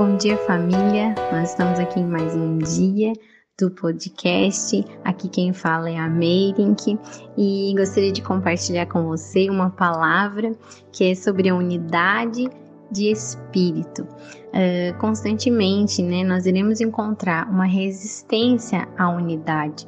Bom dia, família. Nós estamos aqui em mais um dia do podcast. Aqui quem fala é a Meirink e gostaria de compartilhar com você uma palavra que é sobre a unidade de espírito. Uh, constantemente, né, nós iremos encontrar uma resistência à unidade.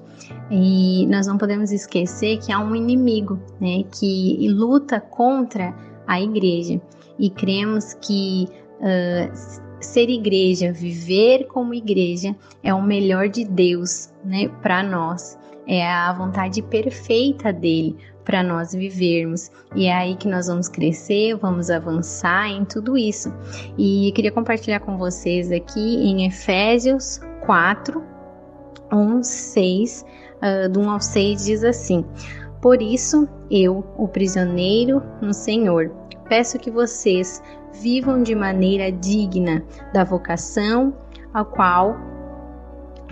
E nós não podemos esquecer que há um inimigo, né, que luta contra a igreja. E cremos que uh, ser igreja, viver como igreja, é o melhor de Deus, né, para nós. É a vontade perfeita dele para nós vivermos. E é aí que nós vamos crescer, vamos avançar em tudo isso. E queria compartilhar com vocês aqui em Efésios 4, 1, 6, uh, do 1 ao 6, diz assim: Por isso, eu, o prisioneiro no Senhor, peço que vocês vivam de maneira digna da vocação a qual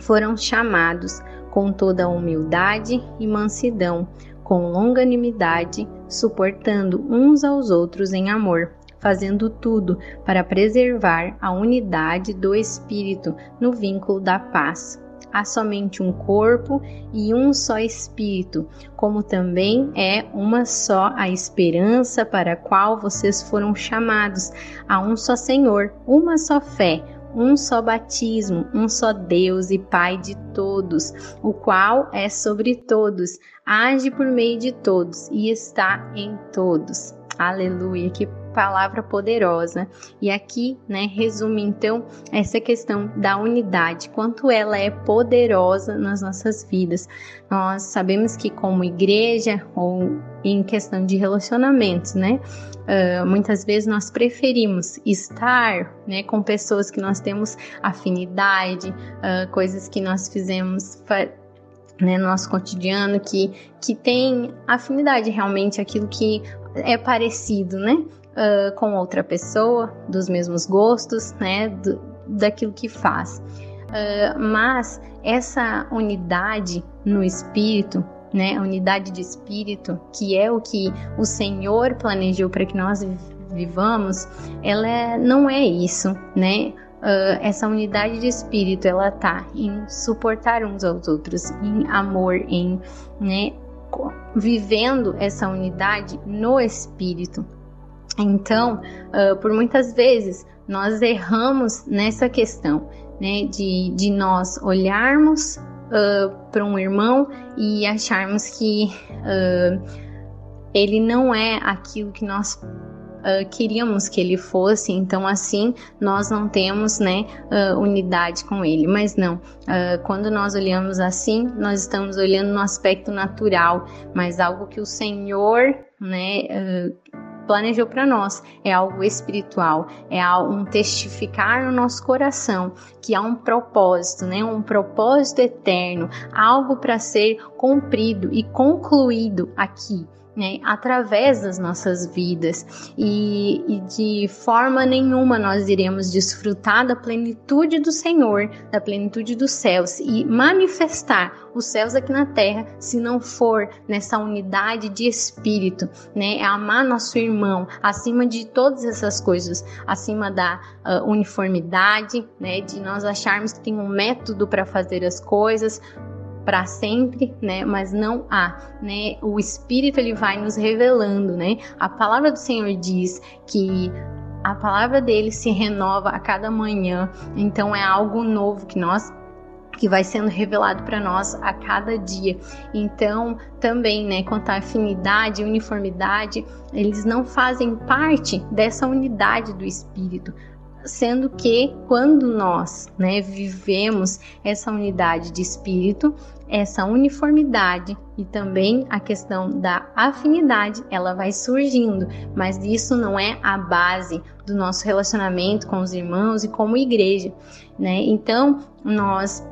foram chamados, com toda humildade e mansidão, com longanimidade, suportando uns aos outros em amor, fazendo tudo para preservar a unidade do Espírito no vínculo da paz há somente um corpo e um só espírito, como também é uma só a esperança para a qual vocês foram chamados, a um só Senhor, uma só fé, um só batismo, um só Deus e Pai de todos, o qual é sobre todos, age por meio de todos e está em todos. Aleluia, que palavra poderosa. E aqui, né, resume então essa questão da unidade, quanto ela é poderosa nas nossas vidas. Nós sabemos que como igreja ou em questão de relacionamentos, né, uh, muitas vezes nós preferimos estar, né, com pessoas que nós temos afinidade, uh, coisas que nós fizemos né, no nosso cotidiano que, que tem afinidade realmente aquilo que é parecido, né? Uh, com outra pessoa, dos mesmos gostos, né, do, daquilo que faz. Uh, mas essa unidade no espírito, né, unidade de espírito, que é o que o Senhor planejou para que nós vivamos, ela é, não é isso, né? Uh, essa unidade de espírito ela tá em suportar uns aos outros, em amor, em né, vivendo essa unidade no espírito. Então, uh, por muitas vezes, nós erramos nessa questão, né, de, de nós olharmos uh, para um irmão e acharmos que uh, ele não é aquilo que nós uh, queríamos que ele fosse, então assim nós não temos né, uh, unidade com ele. Mas não, uh, quando nós olhamos assim, nós estamos olhando no aspecto natural, mas algo que o Senhor né, planejou para nós. É algo espiritual, é um testificar no nosso coração que há um propósito, né? Um propósito eterno, algo para ser cumprido e concluído aqui né, através das nossas vidas. E, e, de forma nenhuma nós iremos desfrutar da plenitude do Senhor, da plenitude dos céus e manifestar os céus aqui na terra se não for nessa unidade de espírito, né, é amar nosso irmão acima de todas essas coisas, acima da uh, uniformidade, né, de nós acharmos que tem um método para fazer as coisas, para sempre, né? Mas não há, né? O Espírito ele vai nos revelando, né? A palavra do Senhor diz que a palavra dele se renova a cada manhã, então é algo novo que nós que vai sendo revelado para nós a cada dia. Então, também, né, quanto à afinidade e uniformidade, eles não fazem parte dessa unidade do espírito, sendo que quando nós né, vivemos essa unidade de espírito, essa uniformidade e também a questão da afinidade, ela vai surgindo, mas isso não é a base do nosso relacionamento com os irmãos e como igreja, né? Então, nós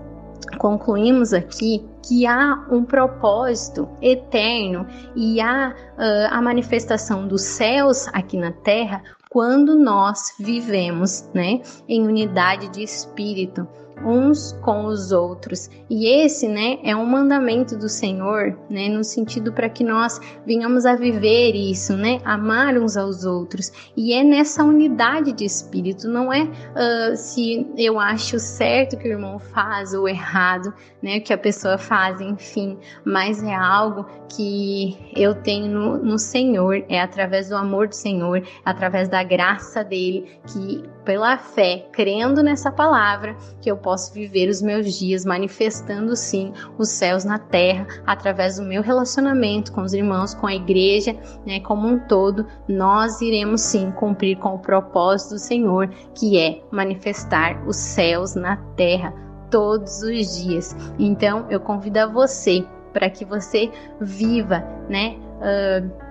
concluímos aqui que há um propósito eterno e há uh, a manifestação dos céus aqui na terra quando nós vivemos, né, em unidade de espírito, uns com os outros. E esse, né, é um mandamento do Senhor, né, no sentido para que nós venhamos a viver isso, né, amar uns aos outros. E é nessa unidade de espírito, não é uh, se eu acho certo que o irmão faz ou errado, né, que a pessoa faz, enfim, mas é algo que eu tenho no, no Senhor, é através do amor do Senhor, através da graça dele, que pela fé, crendo nessa palavra, que eu posso viver os meus dias manifestando sim os céus na terra através do meu relacionamento com os irmãos, com a igreja, né, como um todo, nós iremos sim cumprir com o propósito do Senhor, que é manifestar os céus na terra todos os dias. Então, eu convido a você para que você viva, né? Uh,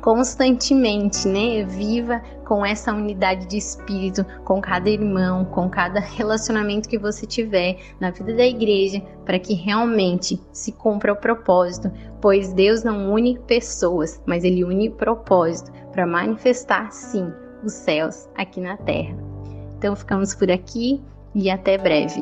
constantemente, né? Viva com essa unidade de espírito, com cada irmão, com cada relacionamento que você tiver na vida da igreja, para que realmente se cumpra o propósito, pois Deus não une pessoas, mas ele une propósito para manifestar sim os céus aqui na terra. Então ficamos por aqui e até breve.